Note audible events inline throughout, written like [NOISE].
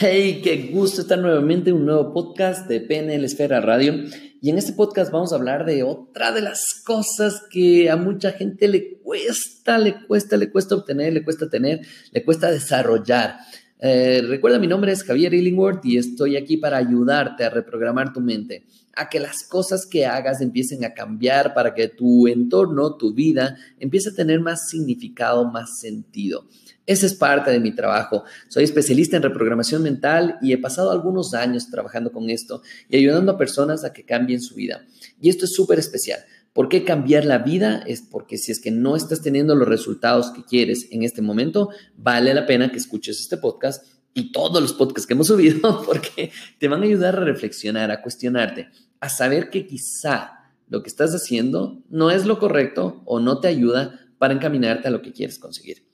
Hey, qué gusto estar nuevamente en un nuevo podcast de PNL Esfera Radio. Y en este podcast vamos a hablar de otra de las cosas que a mucha gente le cuesta, le cuesta, le cuesta obtener, le cuesta tener, le cuesta desarrollar. Eh, recuerda, mi nombre es Javier Illingworth y estoy aquí para ayudarte a reprogramar tu mente, a que las cosas que hagas empiecen a cambiar, para que tu entorno, tu vida, empiece a tener más significado, más sentido. Ese es parte de mi trabajo. Soy especialista en reprogramación mental y he pasado algunos años trabajando con esto y ayudando a personas a que cambien su vida. Y esto es súper especial. ¿Por qué cambiar la vida? Es porque si es que no estás teniendo los resultados que quieres en este momento, vale la pena que escuches este podcast y todos los podcasts que hemos [LAUGHS] subido porque te van a ayudar a reflexionar, a cuestionarte, a saber que quizá lo que estás haciendo no es lo correcto o no te ayuda para encaminarte a lo que quieres conseguir.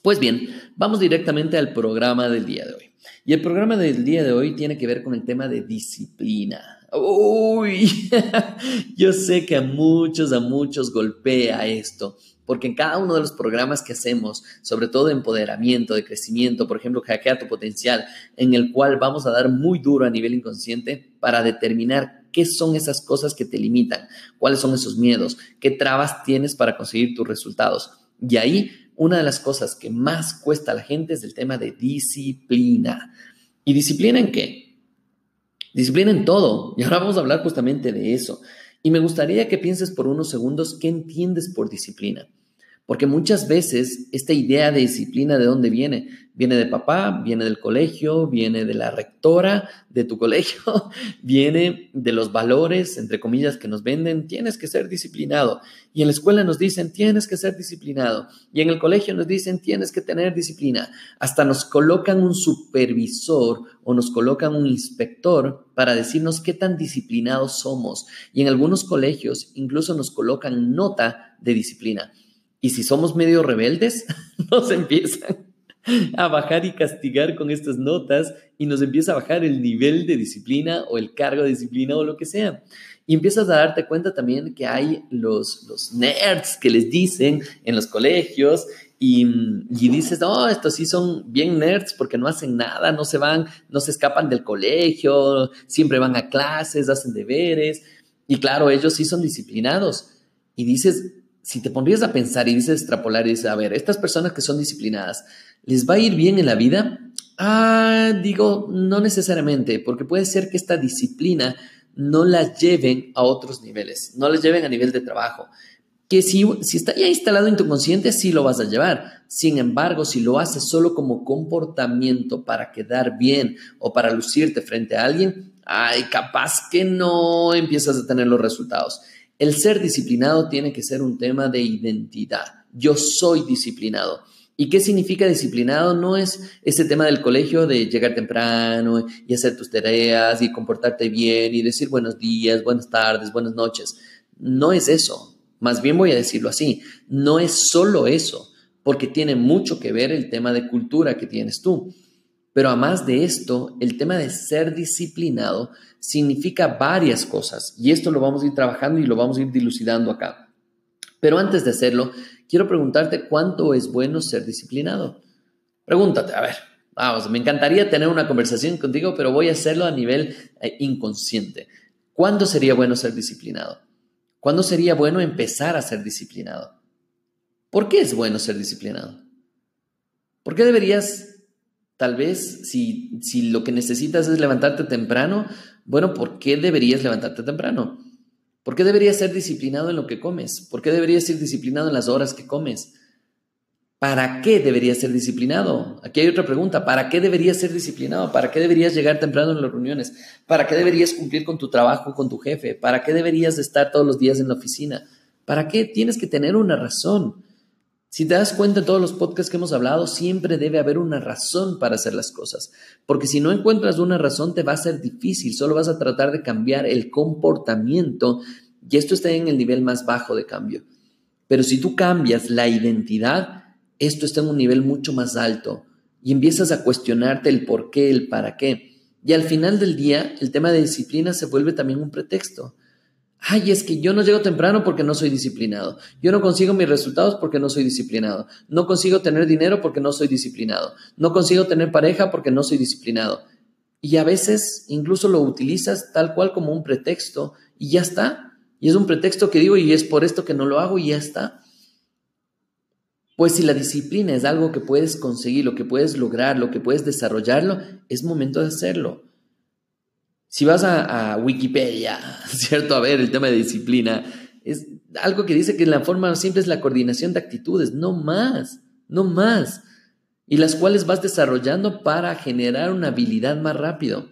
Pues bien, vamos directamente al programa del día de hoy. Y el programa del día de hoy tiene que ver con el tema de disciplina. Uy, [LAUGHS] yo sé que a muchos, a muchos golpea esto, porque en cada uno de los programas que hacemos, sobre todo de empoderamiento, de crecimiento, por ejemplo, Hackea tu potencial, en el cual vamos a dar muy duro a nivel inconsciente para determinar qué son esas cosas que te limitan, cuáles son esos miedos, qué trabas tienes para conseguir tus resultados. Y ahí una de las cosas que más cuesta a la gente es el tema de disciplina. ¿Y disciplina en qué? Disciplina en todo. Y ahora vamos a hablar justamente de eso. Y me gustaría que pienses por unos segundos qué entiendes por disciplina. Porque muchas veces esta idea de disciplina, ¿de dónde viene? Viene de papá, viene del colegio, viene de la rectora de tu colegio, [LAUGHS] viene de los valores, entre comillas, que nos venden, tienes que ser disciplinado. Y en la escuela nos dicen, tienes que ser disciplinado. Y en el colegio nos dicen, tienes que tener disciplina. Hasta nos colocan un supervisor o nos colocan un inspector para decirnos qué tan disciplinados somos. Y en algunos colegios incluso nos colocan nota de disciplina. Y si somos medio rebeldes, [LAUGHS] nos empiezan a bajar y castigar con estas notas y nos empieza a bajar el nivel de disciplina o el cargo de disciplina o lo que sea. Y empiezas a darte cuenta también que hay los, los nerds que les dicen en los colegios y, y, dices, no, estos sí son bien nerds porque no hacen nada, no se van, no se escapan del colegio, siempre van a clases, hacen deberes. Y claro, ellos sí son disciplinados. Y dices, si te pondrías a pensar y dices extrapolar y dices, a ver, estas personas que son disciplinadas, ¿les va a ir bien en la vida? Ah, digo, no necesariamente, porque puede ser que esta disciplina no la lleven a otros niveles, no la lleven a nivel de trabajo. Que si, si está ya instalado en tu consciente, sí lo vas a llevar. Sin embargo, si lo haces solo como comportamiento para quedar bien o para lucirte frente a alguien, ay, capaz que no empiezas a tener los resultados. El ser disciplinado tiene que ser un tema de identidad. Yo soy disciplinado. ¿Y qué significa disciplinado? No es ese tema del colegio de llegar temprano y hacer tus tareas y comportarte bien y decir buenos días, buenas tardes, buenas noches. No es eso. Más bien voy a decirlo así. No es solo eso, porque tiene mucho que ver el tema de cultura que tienes tú. Pero además de esto, el tema de ser disciplinado significa varias cosas y esto lo vamos a ir trabajando y lo vamos a ir dilucidando acá. Pero antes de hacerlo, quiero preguntarte cuánto es bueno ser disciplinado. Pregúntate, a ver, vamos, me encantaría tener una conversación contigo, pero voy a hacerlo a nivel eh, inconsciente. ¿Cuándo sería bueno ser disciplinado? ¿Cuándo sería bueno empezar a ser disciplinado? ¿Por qué es bueno ser disciplinado? ¿Por qué deberías Tal vez si, si lo que necesitas es levantarte temprano, bueno, ¿por qué deberías levantarte temprano? ¿Por qué deberías ser disciplinado en lo que comes? ¿Por qué deberías ser disciplinado en las horas que comes? ¿Para qué deberías ser disciplinado? Aquí hay otra pregunta. ¿Para qué deberías ser disciplinado? ¿Para qué deberías llegar temprano en las reuniones? ¿Para qué deberías cumplir con tu trabajo, con tu jefe? ¿Para qué deberías estar todos los días en la oficina? ¿Para qué? Tienes que tener una razón. Si te das cuenta en todos los podcasts que hemos hablado, siempre debe haber una razón para hacer las cosas, porque si no encuentras una razón te va a ser difícil, solo vas a tratar de cambiar el comportamiento y esto está en el nivel más bajo de cambio. Pero si tú cambias la identidad, esto está en un nivel mucho más alto y empiezas a cuestionarte el por qué, el para qué. Y al final del día, el tema de disciplina se vuelve también un pretexto. Ay, es que yo no llego temprano porque no soy disciplinado. Yo no consigo mis resultados porque no soy disciplinado. No consigo tener dinero porque no soy disciplinado. No consigo tener pareja porque no soy disciplinado. Y a veces incluso lo utilizas tal cual como un pretexto y ya está. Y es un pretexto que digo y es por esto que no lo hago y ya está. Pues si la disciplina es algo que puedes conseguir, lo que puedes lograr, lo que puedes desarrollarlo, es momento de hacerlo. Si vas a, Wikipedia, [LAUGHS] ¿cierto? A ver el tema de disciplina, es algo que dice que la forma simple es la coordinación de actitudes, no más, no más. Y las cuales vas desarrollando para generar una habilidad más rápido.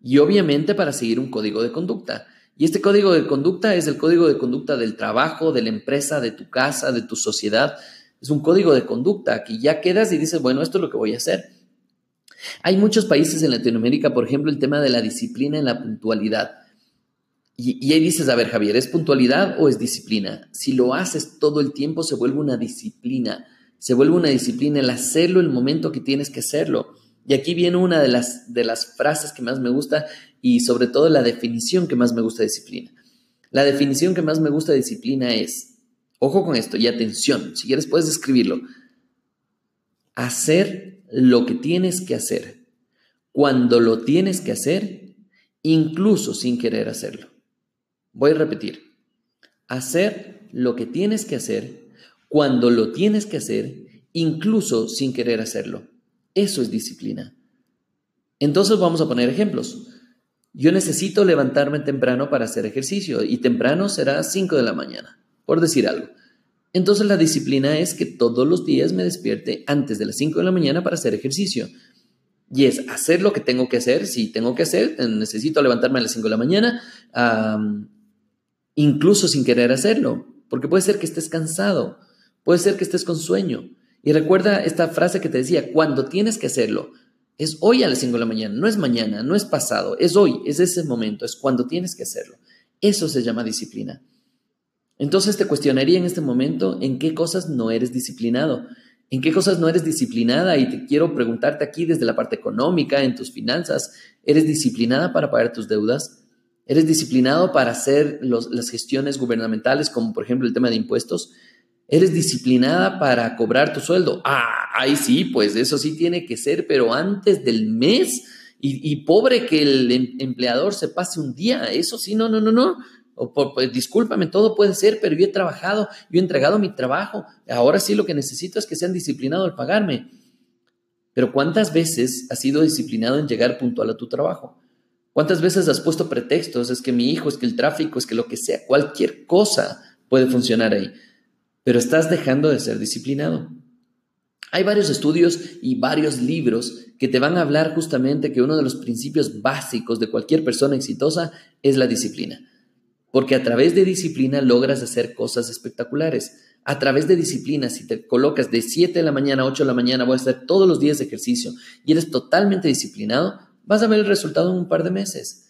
Y obviamente para seguir un código de conducta. Y este código de conducta es el código de conducta del trabajo, de la empresa, de tu casa, de tu sociedad. Es un código de conducta que ya quedas y dices, bueno, esto es lo que voy a hacer. Hay muchos países en Latinoamérica, por ejemplo, el tema de la disciplina en la puntualidad. Y, ahí dices, a ver, Javier, ¿es puntualidad o es disciplina? Si lo haces todo el tiempo, se vuelve una disciplina. Se vuelve una disciplina el hacerlo el momento que tienes que hacerlo. Y aquí viene una de las, de las frases que más me gusta y sobre todo la definición que más me gusta disciplina. La definición que más me gusta disciplina es, ojo con esto y atención, si quieres puedes escribirlo, hacer lo que tienes que hacer, cuando lo tienes que hacer, incluso sin querer hacerlo. Voy a repetir, hacer lo que tienes que hacer, cuando lo tienes que hacer, incluso sin querer hacerlo. Eso es disciplina. Entonces vamos a poner ejemplos. Yo necesito levantarme temprano para hacer ejercicio y temprano será 5 de la mañana, por decir algo. Entonces la disciplina es que todos los días me despierte antes de las 5 de la mañana para hacer ejercicio. Y es hacer lo que tengo que hacer. Si tengo que hacer, necesito levantarme a las 5 de la mañana, incluso sin querer hacerlo. Porque puede ser que estés cansado, puede ser que estés con sueño. Y recuerda esta frase que te decía, cuando tienes que hacerlo, es hoy a las 5 de la mañana, no es mañana, no es pasado, es hoy, es ese momento, es cuando tienes que hacerlo. Eso se llama disciplina. Entonces te cuestionaría en este momento en qué cosas no eres disciplinado, en qué cosas no eres disciplinada y te quiero preguntarte aquí desde la parte económica, en tus finanzas, ¿eres disciplinada para pagar tus deudas? ¿Eres disciplinado para hacer las gestiones gubernamentales como por ejemplo el tema de impuestos? ¿Eres disciplinada para cobrar tu sueldo? Ah, ahí sí, pues eso sí tiene que ser, pero antes del mes. Y, pobre que el em, empleador se pase un día. Eso sí, no, no, no, no o por, pues, discúlpame, todo puede ser, pero yo he trabajado, yo he entregado mi trabajo, ahora sí lo que necesito es que sean disciplinados al pagarme. Pero ¿cuántas veces has sido disciplinado en llegar puntual a tu trabajo? ¿Cuántas veces has puesto pretextos? Es que mi hijo, es que el tráfico, es que lo que sea, cualquier cosa puede funcionar ahí. Pero estás dejando de ser disciplinado. Hay varios estudios y varios libros que te van a hablar justamente que uno de los principios básicos de cualquier persona exitosa es la disciplina. Porque a través de disciplina logras hacer cosas espectaculares. A través de disciplina, si te colocas de 7 de la mañana a 8 de la mañana, voy a hacer todos los días de ejercicio y eres totalmente disciplinado, vas a ver el resultado en un par de meses.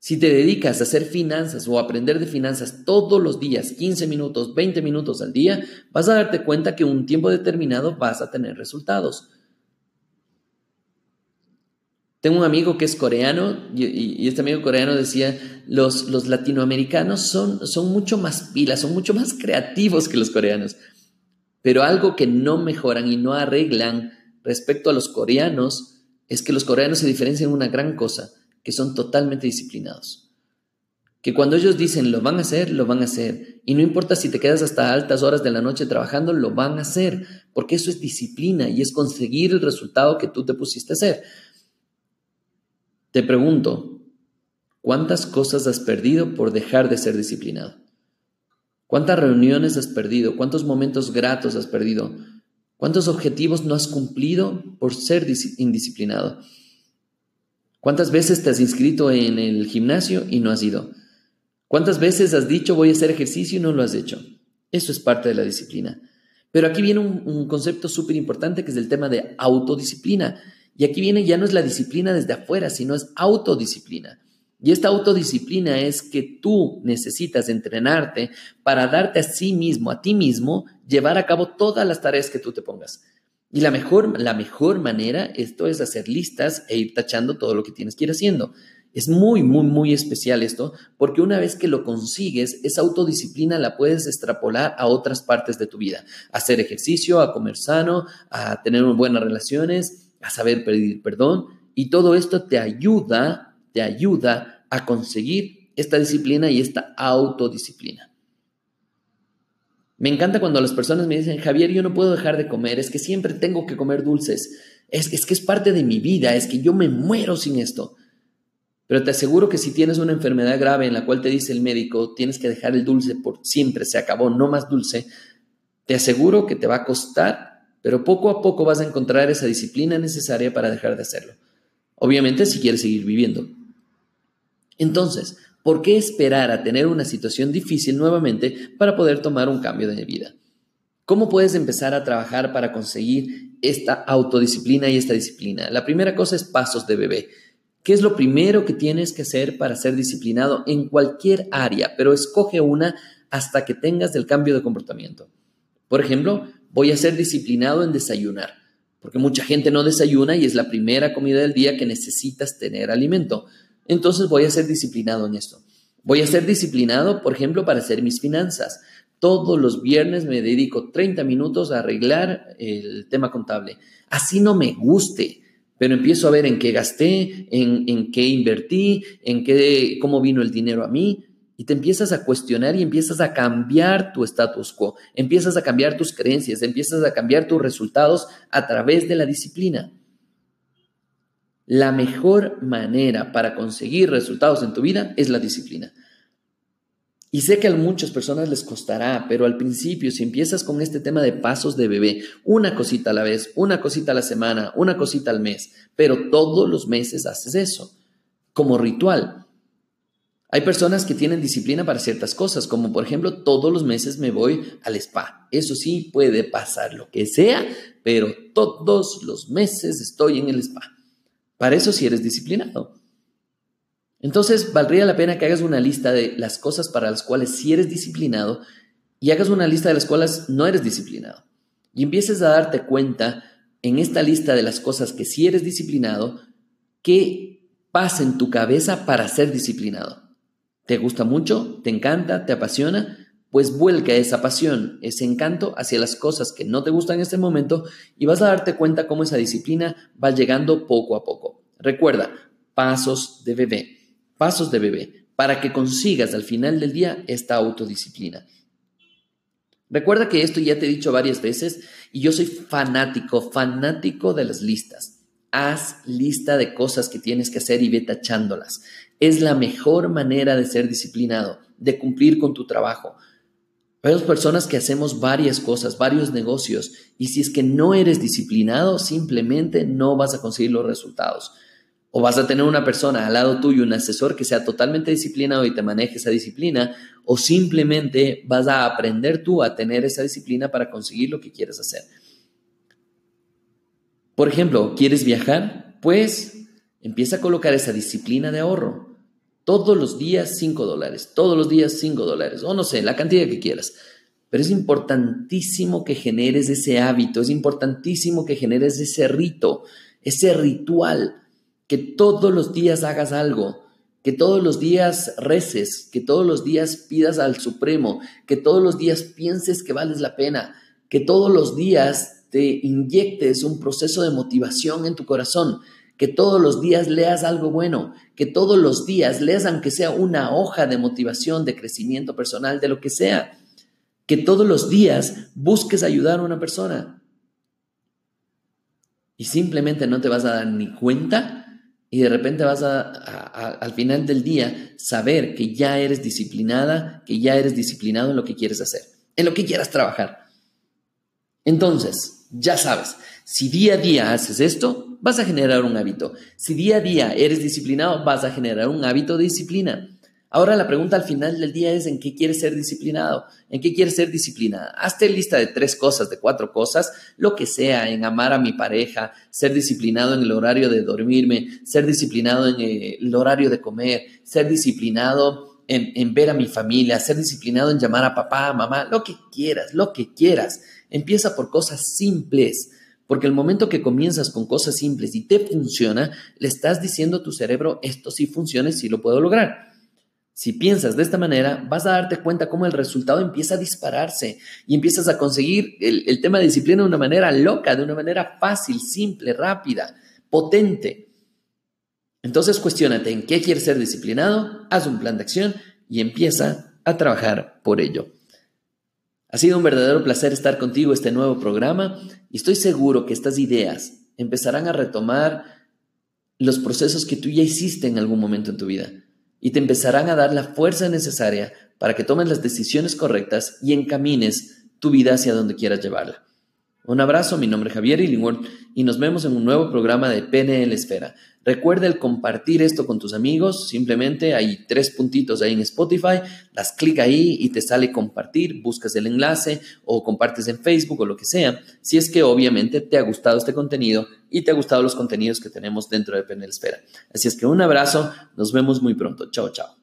Si te dedicas a hacer finanzas o aprender de finanzas todos los días, 15 minutos, 20 minutos al día, vas a darte cuenta que un tiempo determinado vas a tener resultados. Tengo un amigo que es coreano y, este amigo coreano decía, los, los latinoamericanos son, son mucho más pilas, son mucho más creativos que los coreanos, pero algo que no mejoran y no arreglan respecto a los coreanos es que los coreanos se diferencian en una gran cosa, que son totalmente disciplinados. Que cuando ellos dicen lo van a hacer, lo van a hacer. Y no importa si te quedas hasta altas horas de la noche trabajando, lo van a hacer, porque eso es disciplina y es conseguir el resultado que tú te pusiste a hacer. Te pregunto, ¿cuántas cosas has perdido por dejar de ser disciplinado? ¿Cuántas reuniones has perdido? ¿Cuántos momentos gratos has perdido? ¿Cuántos objetivos no has cumplido por ser indisciplinado? ¿Cuántas veces te has inscrito en el gimnasio y no has ido? ¿Cuántas veces has dicho voy a hacer ejercicio y no lo has hecho? Eso es parte de la disciplina. Pero aquí viene un, un concepto súper importante que es el tema de autodisciplina. Y aquí viene ya no es la disciplina desde afuera, sino es autodisciplina. Y esta autodisciplina es que tú necesitas entrenarte para darte a sí mismo, a ti mismo, llevar a cabo todas las tareas que tú te pongas. Y la mejor, la mejor manera, esto es hacer listas e ir tachando todo lo que tienes que ir haciendo. Es muy, muy, muy especial esto, porque una vez que lo consigues, esa autodisciplina la puedes extrapolar a otras partes de tu vida. Hacer ejercicio, a comer sano, a tener buenas relaciones, a saber pedir perdón. Y todo esto te ayuda, te ayuda a conseguir esta disciplina y esta autodisciplina. Me encanta cuando las personas me dicen, Javier, yo no puedo dejar de comer, es que siempre tengo que comer dulces, es, es que es parte de mi vida, es que yo me muero sin esto. Pero te aseguro que si tienes una enfermedad grave en la cual te dice el médico, tienes que dejar el dulce por siempre, se acabó, no más dulce, te aseguro que te va a costar, pero poco a poco vas a encontrar esa disciplina necesaria para dejar de hacerlo. Obviamente si quieres seguir viviendo. Entonces, ¿por qué esperar a tener una situación difícil nuevamente para poder tomar un cambio de vida? ¿Cómo puedes empezar a trabajar para conseguir esta autodisciplina y esta disciplina? La primera cosa es pasos de bebé. ¿Qué es lo primero que tienes que hacer para ser disciplinado en cualquier área? Pero escoge una hasta que tengas el cambio de comportamiento. Por ejemplo, voy a ser disciplinado en desayunar, porque mucha gente no desayuna y es la primera comida del día que necesitas tener alimento. Entonces voy a ser disciplinado en esto. Voy a ser disciplinado, por ejemplo, para hacer mis finanzas. Todos los viernes me dedico 30 minutos a arreglar el tema contable. Así no me guste pero empiezo a ver en qué gasté, en, qué invertí, en qué, cómo vino el dinero a mí, y te empiezas a cuestionar y empiezas a cambiar tu status quo, empiezas a cambiar tus creencias, empiezas a cambiar tus resultados a través de la disciplina. La mejor manera para conseguir resultados en tu vida es la disciplina. Y sé que a muchas personas les costará, pero al principio, si empiezas con este tema de pasos de bebé, una cosita a la vez, una cosita a la semana, una cosita al mes, pero todos los meses haces eso, como ritual. Hay personas que tienen disciplina para ciertas cosas, como por ejemplo, todos los meses me voy al spa. Eso sí, puede pasar lo que sea, pero todos los meses estoy en el spa. Para eso sí eres disciplinado. Entonces, valdría la pena que hagas una lista de las cosas para las cuales sí eres disciplinado y hagas una lista de las cuales no eres disciplinado. Y empieces a darte cuenta en esta lista de las cosas que sí eres disciplinado, qué pasa en tu cabeza para ser disciplinado. ¿Te gusta mucho? ¿Te encanta? ¿Te apasiona? Pues vuelca esa pasión, ese encanto hacia las cosas que no te gustan en este momento y vas a darte cuenta cómo esa disciplina va llegando poco a poco. Recuerda, pasos de bebé pasos de bebé para que consigas al final del día esta autodisciplina. Recuerda que esto ya te he dicho varias veces y yo soy fanático, fanático de las listas. Haz lista de cosas que tienes que hacer y ve tachándolas. Es la mejor manera de ser disciplinado, de cumplir con tu trabajo. Hay personas que hacemos varias cosas, varios negocios, y si es que no eres disciplinado, simplemente no vas a conseguir los resultados. O vas a tener una persona al lado tuyo, un asesor que sea totalmente disciplinado y te maneje esa disciplina, o simplemente vas a aprender tú a tener esa disciplina para conseguir lo que quieres hacer. Por ejemplo, ¿quieres viajar? Pues empieza a colocar esa disciplina de ahorro. Todos los días 5 dólares, todos los días 5 dólares, o no sé, la cantidad que quieras. Pero es importantísimo que generes ese hábito, es importantísimo que generes ese rito, ese ritual que todos los días hagas algo, que todos los días reces, que todos los días pidas al Supremo, que todos los días pienses que vales la pena, que todos los días te inyectes un proceso de motivación en tu corazón, que todos los días leas algo bueno, que todos los días leas aunque sea una hoja de motivación, de crecimiento personal, de lo que sea, que todos los días busques ayudar a una persona. Y simplemente no te vas a dar ni cuenta y de repente vas a, al final del día saber que ya eres disciplinada, que ya eres disciplinado en lo que quieres hacer, en lo que quieras trabajar. Entonces, ya sabes, si día a día haces esto, vas a generar un hábito. Si día a día eres disciplinado, vas a generar un hábito de disciplina. Ahora la pregunta al final del día es en qué quieres ser disciplinado, en qué quieres ser disciplinada. Hazte lista de tres cosas, de cuatro cosas, lo que sea, en amar a mi pareja, ser disciplinado en el horario de dormirme, ser disciplinado en eh, el horario de comer, ser disciplinado en, en ver a mi familia, ser disciplinado en llamar a papá, mamá, lo que quieras, lo que quieras. Empieza por cosas simples, Porque el momento que comienzas con cosas simples y te funciona, le estás diciendo a tu cerebro, esto sí funciona y sí lo puedo lograr. Si piensas de esta manera, vas a darte cuenta cómo el resultado empieza a dispararse y empiezas a conseguir el, tema de disciplina de una manera loca, de una manera fácil, simple, rápida, potente. Entonces cuestionate en qué quieres ser disciplinado, haz un plan de acción y empieza a trabajar por ello. Ha sido un verdadero placer estar contigo este nuevo programa y estoy seguro que estas ideas empezarán a retomar los procesos que tú ya hiciste en algún momento en tu vida y te empezarán a dar la fuerza necesaria para que tomes las decisiones correctas y encamines tu vida hacia donde quieras llevarla. Un abrazo, mi nombre es Javier Illingworth y nos vemos en un nuevo programa de PNL Esfera. Recuerda el compartir esto con tus amigos, simplemente hay tres puntitos ahí en Spotify, das clic ahí y te sale compartir, buscas el enlace o compartes en Facebook o lo que sea, si es que obviamente te ha gustado este contenido y te ha gustado los contenidos que tenemos dentro de PNL Esfera. Así es que un abrazo, nos vemos muy pronto, chao chao.